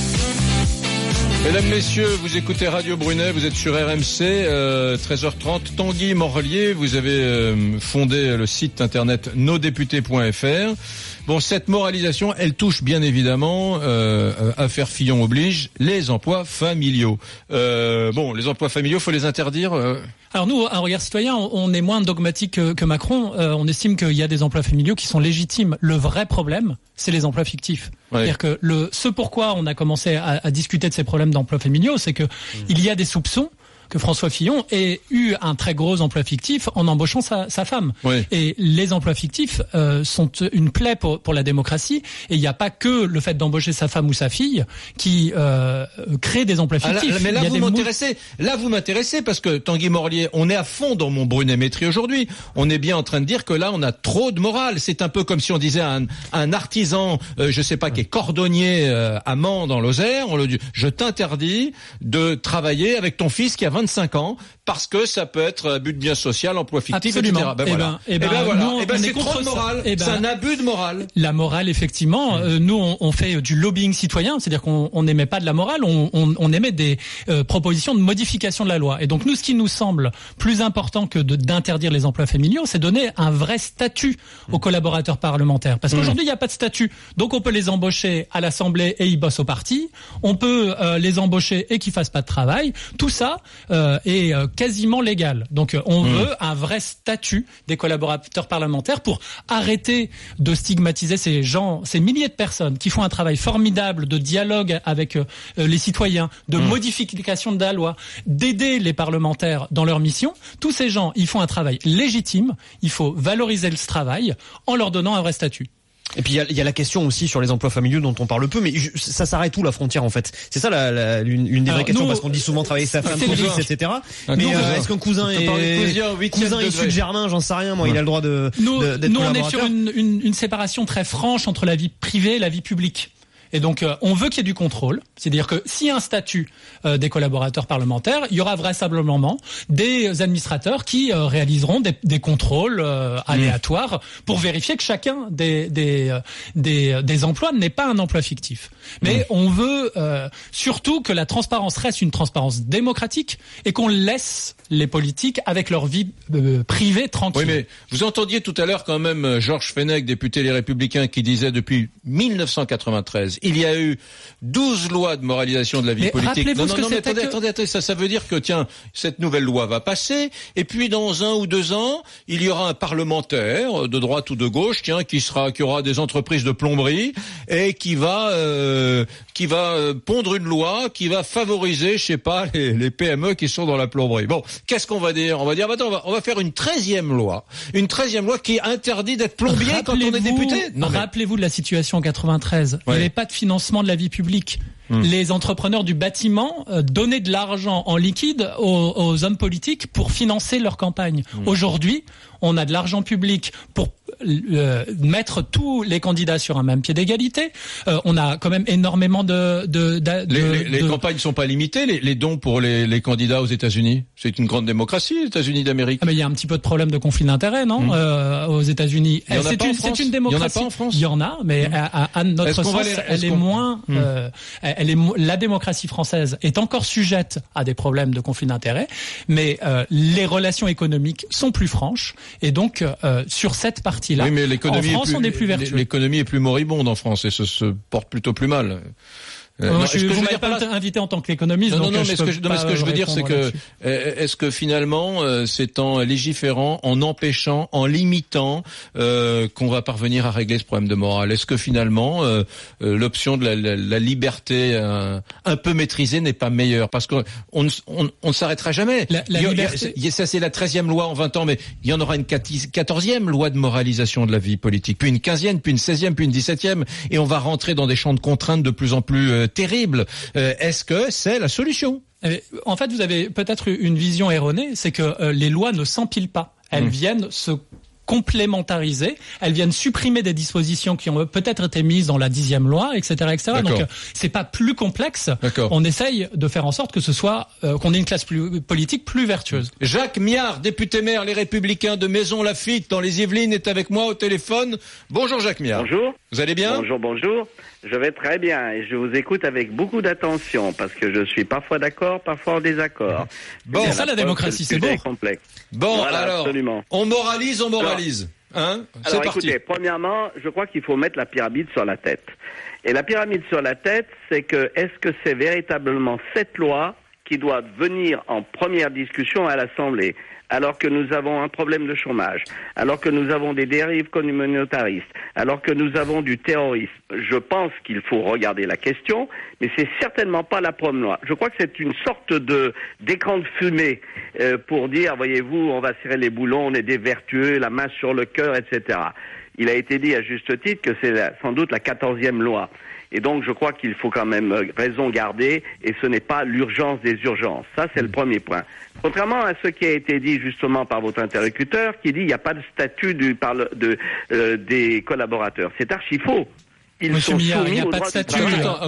Mesdames, Messieurs, vous écoutez Radio Brunet, vous êtes sur RMC, euh, 13h30. Tanguy Morelier, vous avez euh, fondé le site internet nosdéputés.fr. Bon, cette moralisation, elle touche bien évidemment, euh, euh, affaire Fillon oblige, les emplois familiaux. Euh, bon, les emplois familiaux, faut les interdire euh, Alors nous, à Regard Citoyen, on est moins dogmatique que, Macron. Euh, on estime qu'il y a des emplois familiaux qui sont légitimes. Le vrai problème, c'est les emplois fictifs. Ouais. C'est-à-dire que le, ce pourquoi on a commencé à, à discuter de ces problèmes d'emplois familiaux, c'est que il y a des soupçons que François Fillon ait eu un très gros emploi fictif en embauchant sa, sa femme. Oui. Et les emplois fictifs euh, sont une plaie pour, pour la démocratie. Et il n'y a pas que le fait d'embaucher sa femme ou sa fille qui euh, crée des emplois Ah, là, fictifs. mais là vous m'intéressez. Là vous m'intéressez parce que Tanguy Morlier, on est à fond dans mon brunémétrie aujourd'hui. On est bien en train de dire que là on a trop de morale. C'est un peu comme si on disait à un, un artisan, euh, je sais pas, qui est cordonnier euh, à Mans dans Lozère, on le dit, je t'interdis de travailler avec ton fils qui a 25 ans parce que ça peut être abus de bien social, emploi fictif, Absolument. etc. Ben Eh voilà. ben- ben ben, voilà. ben on c'est contre trop de morale. Eh ben- c'est un abus de morale. La morale, effectivement. Euh, nous, on, on fait du lobbying citoyen, c'est-à-dire qu'on on n'émet pas de la morale, on, on, émet des euh, propositions de modification de la loi. Et donc, nous, ce qui nous semble plus important que d'interdire les emplois familiaux, c'est donner un vrai statut aux collaborateurs parlementaires. Parce qu'aujourd'hui, il n'y a pas de statut. Donc, on peut les embaucher à l'Assemblée et ils bossent au parti. On peut euh, les embaucher et qu'ils fassent pas de travail. Tout ça euh, est euh, quasiment légal. Donc, euh, on veut un vrai statut des collaborateurs parlementaires pour arrêter de stigmatiser ces gens, ces milliers de personnes qui font un travail formidable de dialogue avec euh, les citoyens, de modification de la loi, d'aider les parlementaires dans leur mission. Tous ces gens, ils font un travail légitime. Il faut valoriser ce travail en leur donnant un vrai statut. Et puis il y y a la question aussi sur les emplois familiaux dont on parle peu, mais je- ça s'arrête où la frontière en fait? C'est ça la, la- une, une des Alors, vraies questions nous, parce qu'on dit souvent travailler sa femme, fils, etc. Un Mais cousin. euh, est-ce qu'un cousin est cousin cousin issu de Germain, j'en sais rien, moi, il a le droit de Nous, nous on est sur une, une, une séparation très franche entre la vie privée et la vie publique. Et donc, euh, on veut qu'il y ait du contrôle. C'est-à-dire que s'il y a un statut euh, des collaborateurs parlementaires, il y aura vraisemblablement des administrateurs qui euh, réaliseront des, des contrôles euh, aléatoires pour vérifier que chacun des, des, euh, des, des emplois n'est pas un emploi fictif. Mais on veut euh, surtout que la transparence reste une transparence démocratique et qu'on laisse les politiques avec leur vie euh, privée tranquille. Oui, mais vous entendiez tout à l'heure quand même euh, Georges Fenech, député Les Républicains, qui disait depuis 1993, il y a eu 12 lois de moralisation de la vie Mais politique. Non, non, non, mais attendez, que- attendez, attendez, ça, ça veut dire que tiens, cette nouvelle loi va passer, et puis dans un ou deux ans, il y aura un parlementaire de droite ou de gauche, tiens, qui sera, qui aura des entreprises de plomberie et qui va, euh, qui va euh, pondre une loi qui va favoriser, je sais pas, [laughs] les, les PME qui sont dans la plomberie. Bon, qu'est-ce qu'on va dire? On va dire, bah, attends, on va, on va faire une treizième loi, une treizième loi qui interdit d'être plombier quand on est député? Mais- Rappelez-vous de la situation en 93. Il Ouais. n'y avait pas de financement de la vie publique. Les entrepreneurs du bâtiment euh, donnaient de l'argent en liquide aux, aux hommes politiques pour financer leur campagne. Aujourd'hui, on a de l'argent public pour euh, mettre tous les candidats sur un même pied d'égalité. Euh, on a quand même énormément de... de, de- Les, de- les, les de- campagnes sont pas limitées, les, les dons pour les, candidats aux États-Unis. C'est une grande démocratie, les États-Unis d'Amérique. Ah, mais il y a un petit peu de problème de conflit d'intérêt, non euh, Aux États-Unis? C'est une, une Il y en a pas démocratie. en France Il y en a, mais à, à- notre va sens, elle est moins. Hmm. Elle est mo- la démocratie française est encore sujette à des problèmes de conflit d'intérêt, mais euh, les relations économiques sont plus franches, et donc euh, sur cette partie-là, oui, en est France, plus- on est plus vertueux. L'économie est plus moribonde en France et se, se porte plutôt plus mal. Euh, Moi, non, je, je dire par pas là- invité en tant qu'économiste. Non, non, donc, non, euh, mais je ce que, je- non, mais ce que je veux dire, c'est que euh, est-ce que finalement, euh, c'est en légiférant, en empêchant, en limitant euh, qu'on va parvenir à régler ce problème de morale? Est-ce que finalement, euh, euh, l'option de la, la- la liberté euh, un peu maîtrisée n'est pas meilleure? Parce qu'on on, ne- on, on ne s'arrêtera jamais. La- la Il y a- il y a- liberté- il y a- ça, c'est la 13e loi en 20 ans, mais il y en aura une 14e loi de moralisation de la vie politique, puis une 15e, puis une 16e, puis une 17e, et on va rentrer dans des champs de contraintes de plus en plus terribles. Euh, Est-ce que c'est la solution Eh, En fait, vous avez peut-être une vision erronée, c'est que euh, les lois ne s'empilent pas. Elles Mm. viennent se complémentariser, elles viennent supprimer des dispositions qui ont peut-être été mises dans la dixième loi, etc., etc. Donc, euh, c'est pas plus complexe. On essaye de faire en sorte que ce soit euh, qu'on ait une classe plus, politique plus vertueuse. Jacques Miard, député maire Les Républicains de Maison Lafitte dans les Yvelines, est avec moi au téléphone. Bonjour Jacques Miard. Bonjour. Vous allez bien? Bonjour, bonjour. Je vais très bien et je vous écoute avec beaucoup d'attention parce que je suis parfois d'accord, parfois en désaccord. [laughs] Bon, ça, la démocratie, c'est est complexe. Bon, Voilà, alors, absolument. on moralise, on moralise. Hein Alors parti. écoutez, premièrement, je crois qu'il faut mettre la pyramide sur la tête. Et la pyramide sur la tête, c'est que est-ce que c'est véritablement cette loi qui doit venir en première discussion à l'Assemblée? Alors que nous avons un problème de chômage, alors que nous avons des dérives communautaristes, alors que nous avons du terrorisme. Je pense qu'il faut regarder la question, mais c'est certainement pas la première loi. Je crois que c'est une sorte de d'écran de fumée euh, pour dire, voyez-vous, on va serrer les boulons, on est des vertueux, la main sur le cœur, etc. Il a été dit à juste titre que c'est sans doute la quatorzième loi. Et donc, je crois qu'il faut quand même euh, raison garder, et ce n'est pas l'urgence des urgences. Ça, c'est le premier point. Contrairement à ce qui a été dit justement par votre interlocuteur, qui dit qu'il n'y a pas de statut du, par le- de, euh, des collaborateurs. C'est archi faux. Ils Monsieur sont Millard, il soumis n'y a au pas de statut.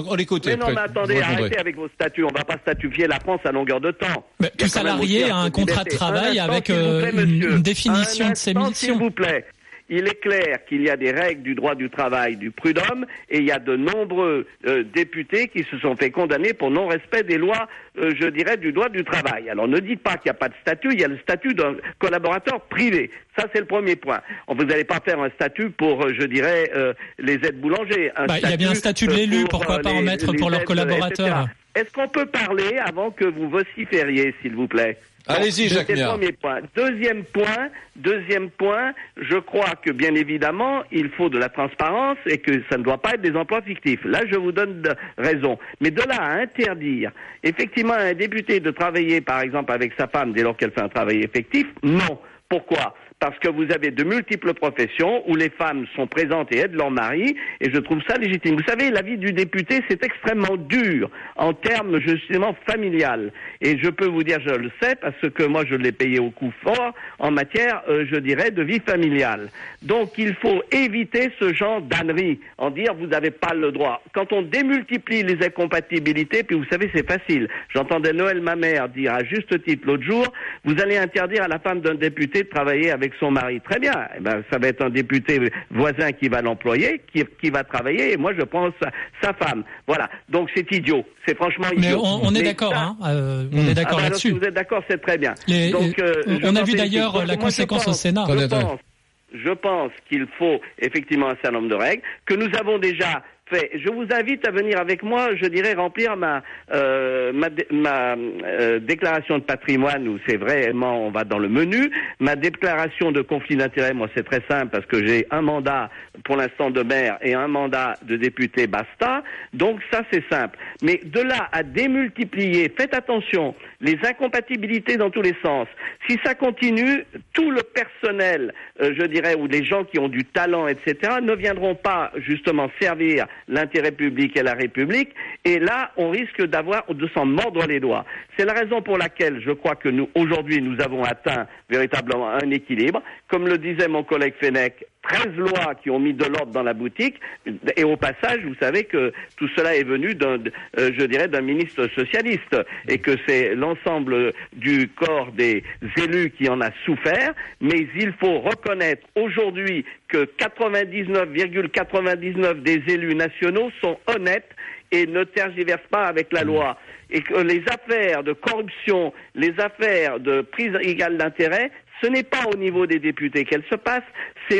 on l'écoute. Mais non, mais attendez, arrêtez avec vos statuts. On ne va pas statuer la France à longueur de temps. Mais tout salarié a un contrat de travail Un avec euh, plaît, une, définition Un de ses missions. S'il vous plaît. Il est clair qu'il y a des règles du droit du travail, du prud'homme, et il y a de nombreux euh, députés qui se sont fait condamner pour non-respect des lois, euh, je dirais, du droit du travail. Alors ne dites pas qu'il n'y a pas de statut, il y a le statut d'un collaborateur privé. Ça, c'est le premier point. Vous n'allez pas faire un statut pour, euh, je dirais, euh, les aides boulangers. Bah, il y a bien un statut de l'élu, pour, pourquoi euh, pas en mettre les pour leurs collaborateurs etc. Est-ce qu'on peut parler avant que vous vocifériez, s'il vous plaît? Allez-y, Jacques premier point. Deuxième point, deuxième point, je crois que bien évidemment, il faut de la transparence et que ça ne doit pas être des emplois fictifs. Là, je vous donne raison. Mais de là à interdire effectivement à un député de travailler, par exemple, avec sa femme dès lors qu'elle fait un travail effectif, non. Pourquoi? Parce que vous avez de multiples professions où les femmes sont présentes et aident leur mari, et je trouve ça légitime. Vous savez, la vie du député, c'est extrêmement dur en termes justement familial. Et je peux vous dire, je le sais, parce que moi, je l'ai payé au coup fort en matière, euh, je dirais, de vie familiale. Donc, il faut éviter ce genre d'ânerie, en dire, vous n'avez pas le droit. Quand on démultiplie les incompatibilités, puis vous savez, c'est facile. J'entendais Noël, ma mère, dire à juste titre l'autre jour, vous allez interdire à la femme d'un député de travailler avec son mari. Très bien. Eh ben, ça va être un député voisin qui va l'employer, qui, qui va travailler, et moi, je pense sa, femme. Voilà. Donc, c'est idiot. C'est franchement idiot. Mais on, on est d'accord, hein, euh, on est Ah d'accord ben alors, là-dessus. si vous êtes d'accord, c'est très bien. Les- Donc, euh, on- je on a vu d'ailleurs la conséquence au Sénat. Je pense, je pense qu'il faut effectivement un certain nombre de règles que nous avons déjà Je vous invite à venir avec moi, je dirais, remplir ma euh, ma, euh, déclaration de patrimoine où c'est vraiment on va dans le menu. Ma déclaration de conflit d'intérêt, moi c'est très simple parce que j'ai un mandat pour l'instant de maire et un mandat de député, basta. Donc ça c'est simple. Mais de là à démultiplier, faites attention, les incompatibilités dans tous les sens. Si ça continue, tout le personnel, euh, je dirais, ou les gens qui ont du talent, etc., ne viendront pas justement servir l'intérêt public et la République. Et là, on risque d'avoir de s'en mordre les doigts. C'est la raison pour laquelle je crois que nous aujourd'hui nous avons atteint véritablement un équilibre. Comme le disait mon collègue Fenech, 13 lois qui ont mis de l'ordre dans la boutique. Et au passage, vous savez que tout cela est venu d'un, euh, je dirais, d'un ministre socialiste et que c'est l'ensemble du corps des élus qui en a souffert. Mais il faut reconnaître aujourd'hui que 99,99 des élus nationaux sont honnêtes et ne tergiversent pas avec la loi. Et que les affaires de corruption, les affaires de prise égale d'intérêt, ce n'est pas au niveau des députés qu'elles se passent,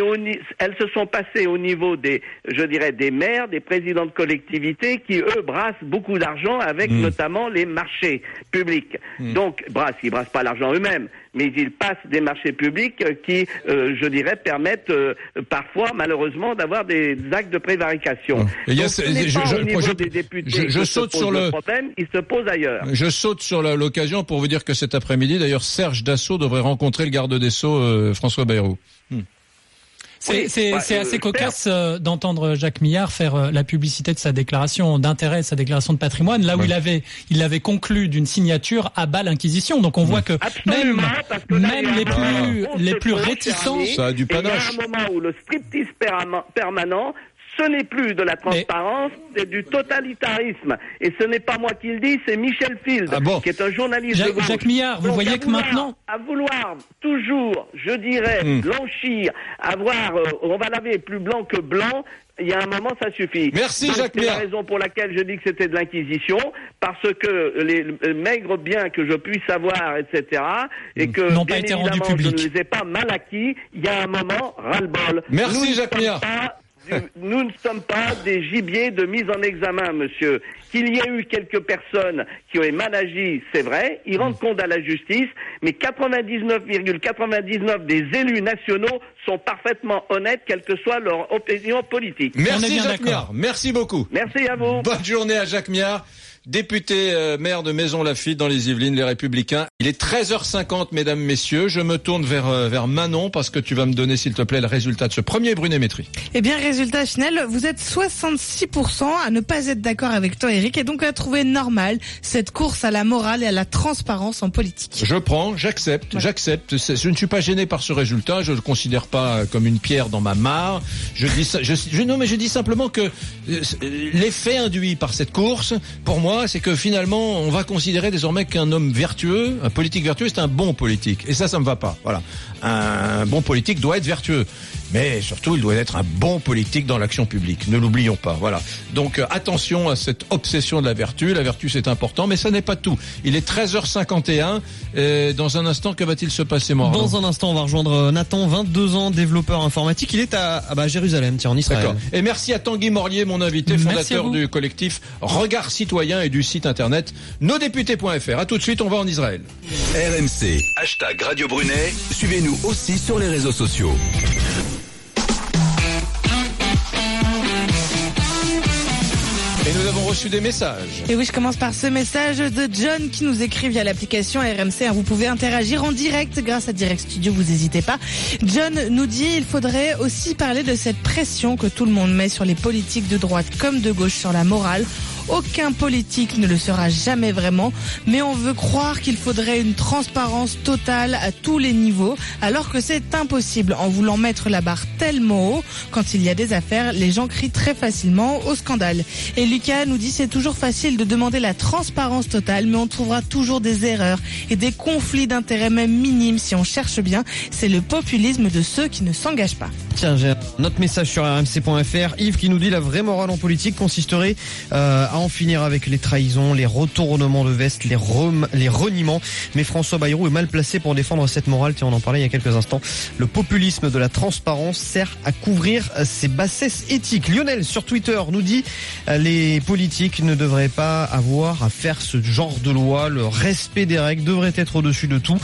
au elles se sont passées au niveau des, je dirais, des maires, des présidents de collectivités qui, eux, brassent beaucoup d'argent avec Mm. notamment les marchés publics. Donc, brassent, ils brassent pas l'argent eux-mêmes, mais ils passent des marchés publics euh, qui, euh, je dirais, permettent euh, parfois, malheureusement, d'avoir des actes de prévarication. Et il y a Donc, ce- ce n'est je- saute sur le- problème, il se pose ailleurs. Je saute sur l'occasion pour vous dire que cet après-midi, d'ailleurs, Serge Dassault devrait rencontrer le garde des Sceaux, euh, François Bayrou. Hmm. C'est Oui, bah, c'est euh, assez cocasse euh, d'entendre Jacques Millard faire euh, la publicité de sa déclaration d'intérêt, sa déclaration de patrimoine, là où Ouais. il avait, il avait conclu d'une signature à bas l'inquisition. Donc on voit que même, Absolument, que là, même les plus, les plus réticents. Ça a du et Il y panache. a un moment où le striptease perma- permanent, ce n'est plus de la transparence, c'est du totalitarisme. Et ce n'est pas moi qui le dis, c'est Michel Field, Ah bon qui est un journaliste Jacques- de gauche. Jacques Millard, vous Donc, voyez que vouloir- maintenant- À vouloir toujours, je dirais, Hmm. blanchir, avoir, euh, on va laver plus blanc que blanc, il y a un moment, ça suffit. Merci, Jacques C'est la raison pour laquelle je dis que c'était de l'inquisition, parce que les maigres biens que je puisse avoir, etc., et que N'ont pas bien été rendus évidemment, je ne les ai pas mal acquis, il y a un moment, ras-le-bol. Merci, Jacques Millard. Nous ne sommes pas des gibiers de mise en examen, monsieur. Qu'il y ait eu quelques personnes qui ont mal agi, c'est vrai, ils rendent compte à la justice, mais 99,99 des élus nationaux sont parfaitement honnêtes, quelle que soit leur opinion politique. Merci Jacques. Millard. Merci beaucoup. Merci à vous. Bonne journée à Jacques Millard, député euh, maire de Maison-Lafitte dans les Yvelines, les Républicains. Il est 13h50, mesdames, messieurs. Je me tourne vers, euh, vers Manon parce que tu vas me donner, s'il te plaît, le résultat de ce premier brunémétrie. Eh bien, résultat final, vous êtes 66% à ne pas être d'accord avec toi, Eric, et donc à trouver normal cette course à la morale et à la transparence en politique. Je prends, j'accepte, j'accepte. Je ne suis pas gêné par ce résultat. Je ne le considère pas euh, comme une pierre dans ma mare. Je dis, je, je- non, mais je dis simplement que euh, l'effet induit par cette course, pour moi, c'est que finalement, on va considérer désormais qu'un homme vertueux, un politique vertueux, c'est un bon politique. Et ça, ça me va pas. Voilà. Un bon politique doit être vertueux. Mais surtout, il doit être un bon politique dans l'action publique. Ne l'oublions pas. Voilà. Donc, euh, attention à cette obsession de la vertu. La vertu, c'est important, mais ça n'est pas tout. Il est 13h51. Et dans un instant, que va-t-il se passer, moi Dans un instant, on va rejoindre euh, Nathan, 22 ans, développeur informatique. Il est à, à bah, Jérusalem, tiens, en Israël. D'accord. Et merci à Tanguy Morlier, mon invité, fondateur du collectif Regard Citoyen et du site internet nosdéputés.fr. À tout de suite, on va en Israël. RMC, hashtag Radio Brunet. Suivez-nous aussi sur les réseaux sociaux. Et nous avons reçu des messages. Et oui, je commence par ce message de John qui nous écrit via l'application RMC. hein. Vous pouvez interagir en direct grâce à Direct Studio, vous n'hésitez pas. John nous dit il faudrait aussi parler de cette pression que tout le monde met sur les politiques de droite comme de gauche sur la morale. Aucun politique ne le sera jamais vraiment, mais on veut croire qu'il faudrait une transparence totale à tous les niveaux, alors que c'est impossible en voulant mettre la barre tellement haut. Quand il y a des affaires, les gens crient très facilement au scandale. Et Lucas nous dit c'est toujours facile de demander la transparence totale, mais on trouvera toujours des erreurs et des conflits d'intérêts même minimes si on cherche bien. C'est le populisme de ceux qui ne s'engagent pas. Tiens, j'ai notre message sur rmc.fr. Yves qui nous dit la vraie morale en politique consisterait euh, en finir avec les trahisons, les retournements de veste, les, rem- les reniements. Mais François Bayrou est mal placé pour défendre cette morale. Tiens, on en parlait il y a quelques instants. Le populisme de la transparence sert à couvrir ces bassesses éthiques. Lionel sur Twitter nous dit euh, les politiques ne devraient pas avoir à faire ce genre de loi. Le respect des règles devrait être au-dessus de tout.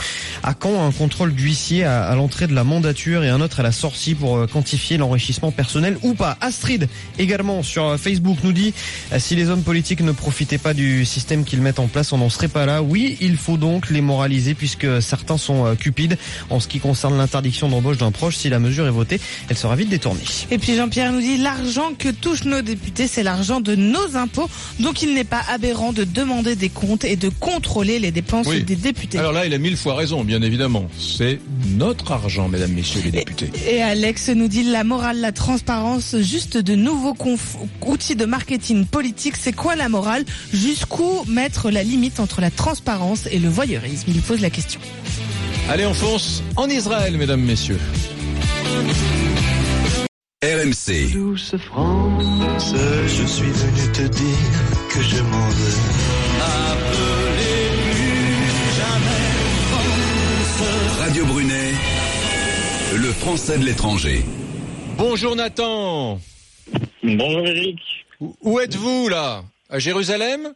À quand un contrôle d'huissier à, l'entrée de la mandature et un autre à la sortie pour euh, quantifier l'enrichissement personnel ou pas? Astrid également sur euh, Facebook nous dit si les hommes politiques ne profitaient pas du système qu'ils mettent en place, on n'en serait pas là. Oui, il faut donc les moraliser puisque certains sont euh, cupides en ce qui concerne l'interdiction d'embauche d'un proche. Si la mesure est votée, elle sera vite détournée. Et puis Jean-Pierre nous dit l'argent que touchent nos députés, c'est l'argent de nos impôts. Donc il n'est pas aberrant de demander des comptes et de contrôler les dépenses Oui. des députés. Alors là, il a mille fois raison, bien évidemment. C'est notre argent, mesdames, messieurs les députés. Et Alex nous dit la morale, la transparence, juste de nouveaux conf- outils de marketing politique. C'est quoi la morale? Jusqu'où mettre la limite entre la transparence et le voyeurisme? Il pose la question. Allez, on fonce en Israël, mesdames, messieurs. RMC, Douce France, je suis venu te dire que je m'en vais. Radio Brunet, le français de l'étranger. Bonjour Nathan. Bonjour Eric. Où- êtes-vous là? À Jérusalem?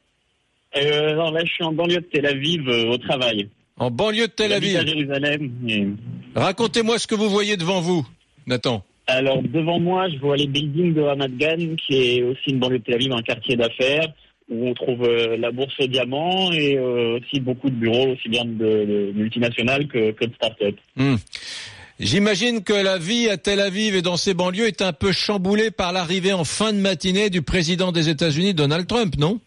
Euh, non, là, je suis en banlieue de Tel Aviv euh, au travail. En banlieue de Tel Aviv. à Jérusalem. et- Racontez-moi ce que vous voyez devant vous, Nathan. Alors, devant moi, je vois les buildings de Ramat Gan, qui est aussi une banlieue de Tel Aviv, un quartier d'affaires, où on trouve euh, la bourse aux diamants et euh, aussi beaucoup de bureaux, aussi bien de, de multinationales que, que de start-up. Hmm. J'imagine que la vie à Tel Aviv et dans ces banlieues est un peu chamboulée par l'arrivée en fin de matinée du président des États-Unis, Donald Trump, non?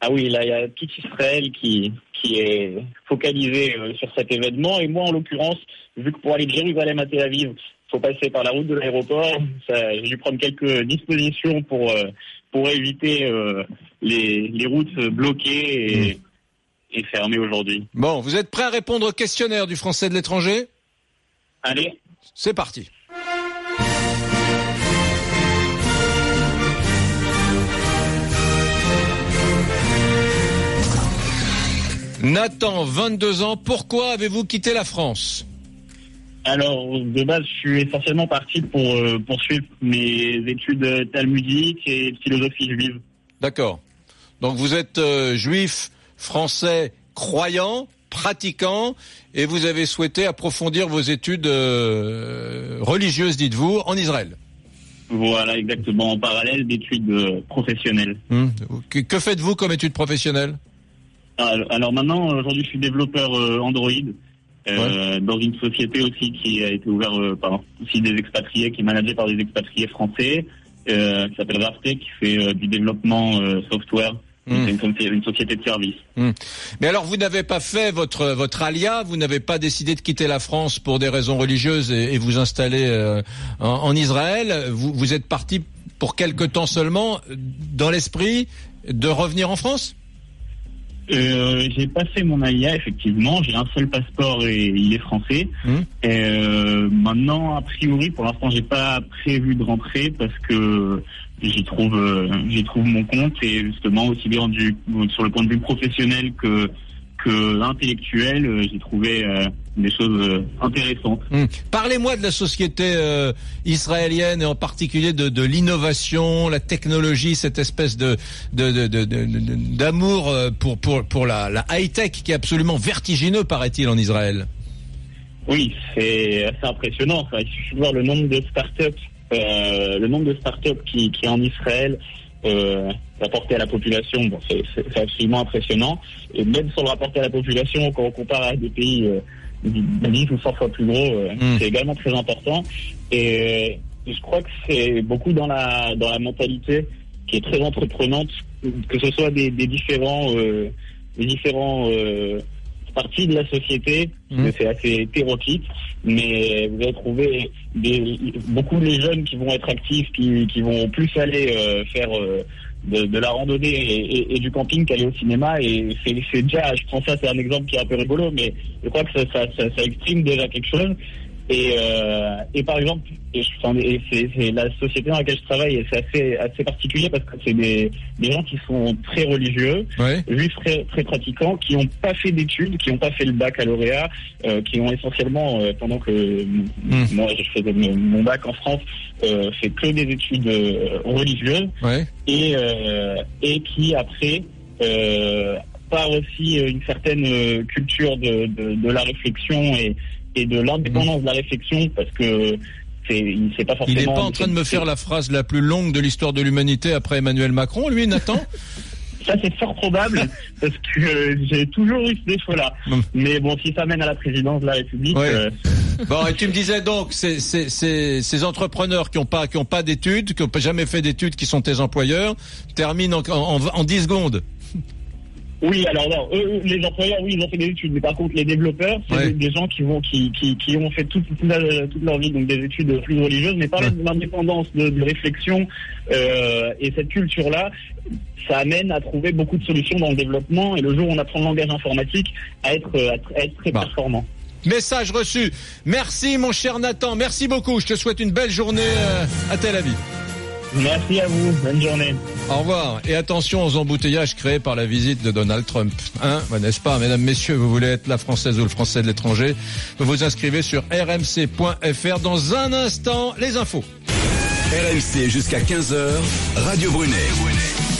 Ah oui, là, il y a tout Israël qui, qui est focalisé euh, sur cet événement. Et moi, en l'occurrence, vu que pour aller de Jérusalem à Tel Aviv, faut passer par la route de l'aéroport, j'ai dû prendre quelques dispositions pour, euh, pour éviter euh, les, les routes bloquées et, et fermées aujourd'hui. Bon, vous êtes prêt à répondre au questionnaire du français de l'étranger? Allez. C'est parti. Nathan, 22 ans, pourquoi avez-vous quitté la France? Alors, de base, je suis essentiellement parti pour euh, poursuivre mes études talmudiques et philosophie juive. D'accord. Donc vous êtes euh, juif, français, croyant, pratiquant, et vous avez souhaité approfondir vos études euh, religieuses, dites-vous, en Israël. Voilà, exactement, en parallèle d'études euh, professionnelles. Hmm. Que, faites-vous comme études professionnelles? Alors, maintenant, aujourd'hui, je suis développeur euh, Android euh, dans une société aussi qui a été ouverte euh, par aussi des expatriés, qui est managée par des expatriés français, euh, qui s'appelle Rafte, qui fait du développement software. Hmm. C'est une, soci- une société de service. Hmm. Mais alors vous n'avez pas fait votre votre alia, vous n'avez pas décidé de quitter la France pour des raisons religieuses et, et vous installer euh, en, en Israël. Vous, vous êtes parti pour quelque temps seulement, dans l'esprit de revenir en France? Euh, j'ai passé mon AIA, effectivement. J'ai un seul passeport et il est français. Hmm. Et, euh, maintenant, a priori, pour l'instant, j'ai pas prévu de rentrer parce que j'y trouve, euh, j'y trouve mon compte et justement aussi bien du, sur le point de vue professionnel que que intellectuel, euh, j'ai trouvé euh, des choses intéressantes. Hmm. Parlez-moi de la société euh, israélienne et en particulier de, de l'innovation, la technologie, cette espèce de de- de- de- d'amour pour pour pour la, la high tech qui est absolument vertigineux, paraît-il, en Israël. Oui, c'est assez impressionnant. Il suffit de voir le nombre de startups, euh, le nombre de startups qui, qui est en Israël euh, rapporté à la population. Bon, c'est absolument impressionnant. Et même sur le rapporté à la population, quand on compare à des pays euh, 10 ou 100 fois plus gros, euh, Mm. c'est également très important. Et euh, je crois que c'est beaucoup dans la dans la mentalité qui est très entreprenante, que ce soit des, des différents euh, des différents euh, partie de la société, Mhm. c'est assez hétéroclite, mais vous allez trouver des, beaucoup les jeunes qui vont être actifs, qui, qui vont plus aller euh, faire euh, de, de la randonnée et, et- et du camping qu'aller au cinéma. Et c'est c'est déjà, je prends ça, c'est un exemple qui est un peu rigolo, mais je crois que ça, ça, ça, ça exprime déjà quelque chose. Et, euh, et par exemple, et je- enfin, et c'est c'est la société dans laquelle je travaille, et c'est assez, assez particulier parce que c'est des, des gens qui sont très religieux, juifs très, très pratiquants, qui n'ont pas fait d'études, qui n'ont pas fait le baccalauréat, euh, qui ont essentiellement, euh, pendant que m- moi je faisais mon mon bac en France, euh, fait que des études euh, religieuses, et, euh, et qui après euh, aussi une certaine culture de, de, de la réflexion et, et de l'indépendance de la réflexion, parce que c'est il- pas Il forcément. n'est pas en train de me faire la phrase la plus longue de l'histoire de l'humanité après Emmanuel Macron, lui, Nathan? [laughs] Ça, c'est fort probable, [laughs] parce que j'ai toujours eu ce défaut-là. Mais bon, si ça mène à la présidence de la République... Ouais. euh, [laughs] Bon, et tu me disais donc, ces, ces, ces, ces entrepreneurs qui n'ont pas, qui ont pas d'études, qui n'ont jamais fait d'études, qui sont tes employeurs, terminent en, en, en 10 secondes. Oui, alors non, eux, les employeurs, oui, ils ont fait des études, mais par contre, les développeurs, c'est Ouais. des, gens qui vont, qui, qui, qui ont fait toute, toute, la- toute leur vie, donc des études plus religieuses, mais parler de l'indépendance de, de réflexion euh, et cette culture-là, ça amène à trouver beaucoup de solutions dans le développement, et le jour où on apprend le langage informatique, à être, à être, très performant. Message reçu. Merci, mon cher Nathan. Merci beaucoup. Je te souhaite une belle journée euh, à Tel Aviv. Merci à vous. Bonne journée. Au revoir. Et attention aux embouteillages créés par la visite de Donald Trump. Hein, n'est-ce pas, mesdames, messieurs, vous voulez être la française ou le français de l'étranger, vous vous inscrivez sur rmc.fr. Dans un instant, les infos. RMC jusqu'à 15h, Radio Brunet.